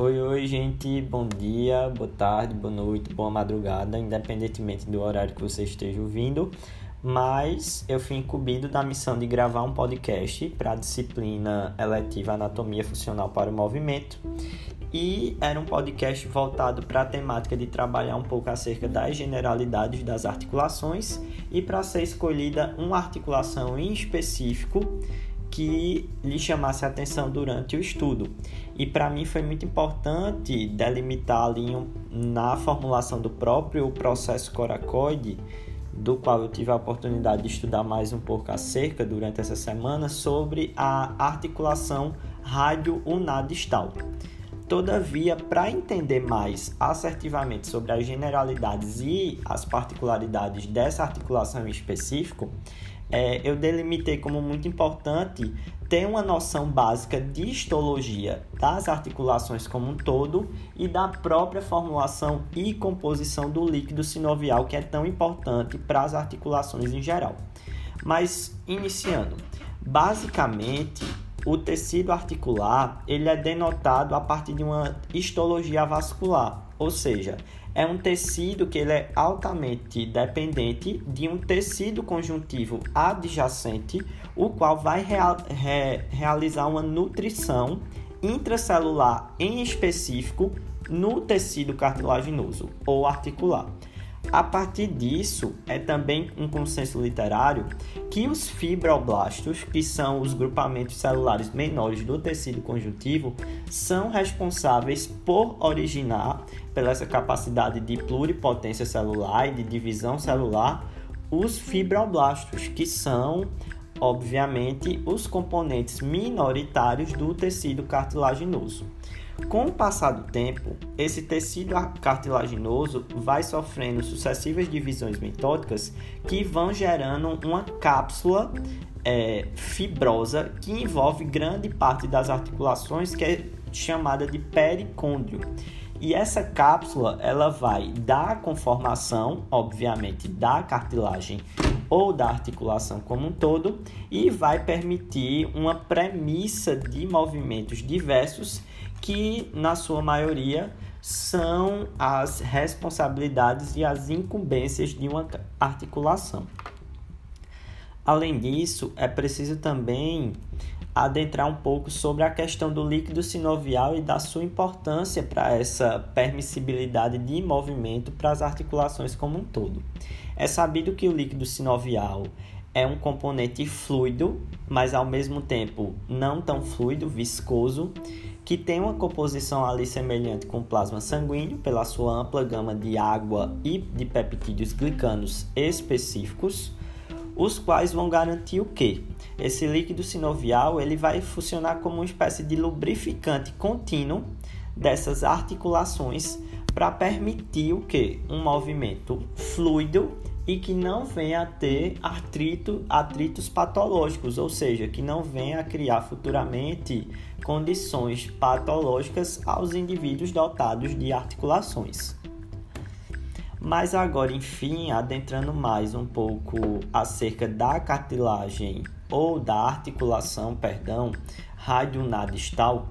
Oi, oi, gente. Bom dia, boa tarde, boa noite, boa madrugada, independentemente do horário que você esteja ouvindo. Mas eu fui incumbido da missão de gravar um podcast para a disciplina eletiva Anatomia Funcional para o Movimento. E era um podcast voltado para a temática de trabalhar um pouco acerca das generalidades das articulações e para ser escolhida uma articulação em específico que lhe chamasse a atenção durante o estudo. E para mim foi muito importante delimitar ali um, na formulação do próprio processo coracoide, do qual eu tive a oportunidade de estudar mais um pouco acerca durante essa semana, sobre a articulação rádio-unadistal. Todavia, para entender mais assertivamente sobre as generalidades e as particularidades dessa articulação em específico, é, eu delimitei como muito importante ter uma noção básica de histologia das articulações como um todo e da própria formulação e composição do líquido sinovial, que é tão importante para as articulações em geral. Mas iniciando, basicamente o tecido articular ele é denotado a partir de uma histologia vascular, ou seja, é um tecido que ele é altamente dependente de um tecido conjuntivo adjacente, o qual vai real, re, realizar uma nutrição intracelular em específico no tecido cartilaginoso ou articular. A partir disso, é também um consenso literário que os fibroblastos, que são os grupamentos celulares menores do tecido conjuntivo, são responsáveis por originar, pela essa capacidade de pluripotência celular e de divisão celular, os fibroblastos, que são, obviamente, os componentes minoritários do tecido cartilaginoso. Com o passar do tempo, esse tecido cartilaginoso vai sofrendo sucessivas divisões metódicas que vão gerando uma cápsula é, fibrosa que envolve grande parte das articulações, que é chamada de pericôndrio. E essa cápsula ela vai dar conformação, obviamente, da cartilagem ou da articulação como um todo e vai permitir uma premissa de movimentos diversos que, na sua maioria, são as responsabilidades e as incumbências de uma articulação. Além disso, é preciso também adentrar um pouco sobre a questão do líquido sinovial e da sua importância para essa permissibilidade de movimento para as articulações como um todo. É sabido que o líquido sinovial é um componente fluido, mas ao mesmo tempo não tão fluido, viscoso, que tem uma composição ali semelhante com plasma sanguíneo pela sua ampla gama de água e de peptídeos glicanos específicos, os quais vão garantir o que? Esse líquido sinovial ele vai funcionar como uma espécie de lubrificante contínuo dessas articulações para permitir o que? Um movimento fluido e que não venha a ter artrito, atritos patológicos, ou seja, que não venha a criar futuramente condições patológicas aos indivíduos dotados de articulações. Mas agora, enfim, adentrando mais um pouco acerca da cartilagem ou da articulação, perdão, radionadistal,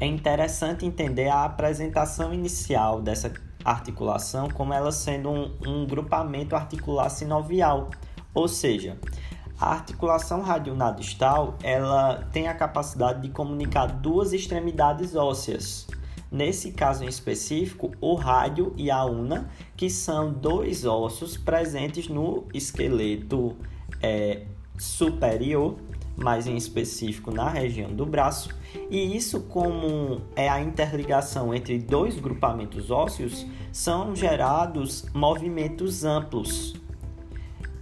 é interessante entender a apresentação inicial dessa articulação como ela sendo um, um grupamento articular sinovial, ou seja, a articulação radionadistal ela tem a capacidade de comunicar duas extremidades ósseas. Nesse caso em específico, o rádio e a una, que são dois ossos presentes no esqueleto é, superior mais em específico na região do braço, e isso, como é a interligação entre dois grupamentos ósseos, são gerados movimentos amplos.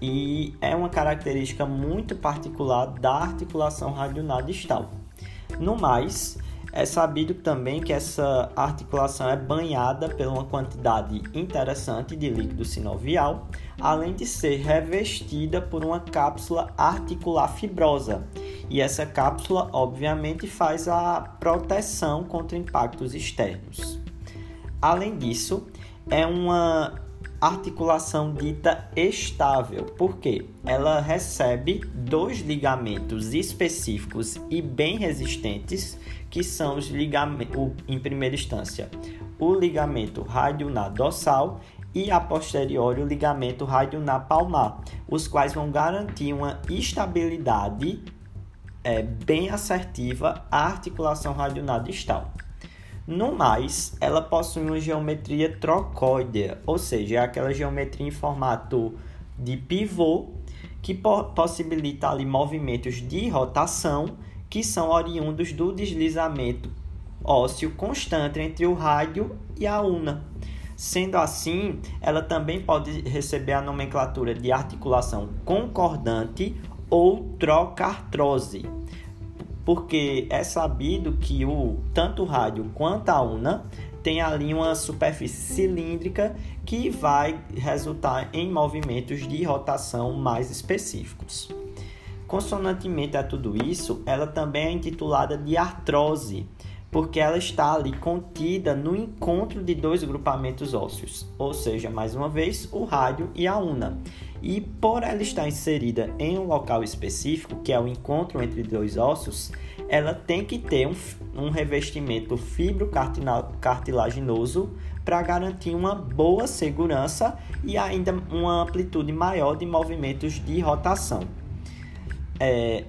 E é uma característica muito particular da articulação radionadistal. No mais, é sabido também que essa articulação é banhada por uma quantidade interessante de líquido sinovial, além de ser revestida por uma cápsula articular fibrosa. E essa cápsula, obviamente, faz a proteção contra impactos externos. Além disso, é uma articulação dita estável, porque ela recebe dois ligamentos específicos e bem resistentes, que são os ligamentos, em primeira instância, o ligamento radionar dorsal e a posteriori o ligamento radionar palmar, os quais vão garantir uma estabilidade é, bem assertiva à articulação radionar distal. No mais, ela possui uma geometria trocóidea, ou seja, é aquela geometria em formato de pivô que po possibilita ali movimentos de rotação que são oriundos do deslizamento ósseo constante entre o rádio e a una. Sendo assim, ela também pode receber a nomenclatura de articulação concordante ou trocartrose porque é sabido que o tanto o rádio quanto a una tem ali uma superfície cilíndrica que vai resultar em movimentos de rotação mais específicos. Consonantemente a tudo isso, ela também é intitulada de artrose, porque ela está ali contida no encontro de dois grupamentos ósseos, ou seja, mais uma vez, o rádio e a una. E por ela estar inserida em um local específico, que é o encontro entre dois ossos, ela tem que ter um, um revestimento fibrocartilaginoso para garantir uma boa segurança e ainda uma amplitude maior de movimentos de rotação. É,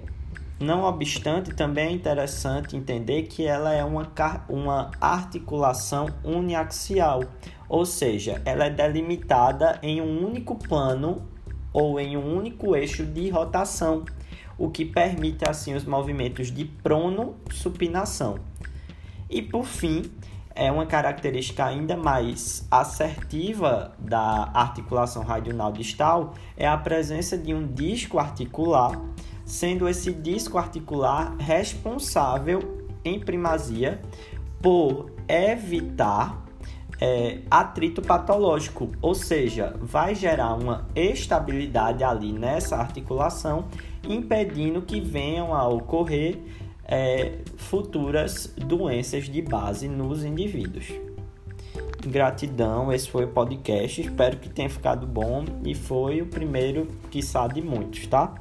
não obstante, também é interessante entender que ela é uma, uma articulação uniaxial, ou seja, ela é delimitada em um único plano ou em um único eixo de rotação, o que permite assim os movimentos de prono-supinação. E por fim, é uma característica ainda mais assertiva da articulação radional distal é a presença de um disco articular, sendo esse disco articular responsável em primazia por evitar é, atrito patológico, ou seja, vai gerar uma estabilidade ali nessa articulação, impedindo que venham a ocorrer é, futuras doenças de base nos indivíduos. Gratidão, esse foi o podcast. Espero que tenha ficado bom e foi o primeiro, que de muitos, tá?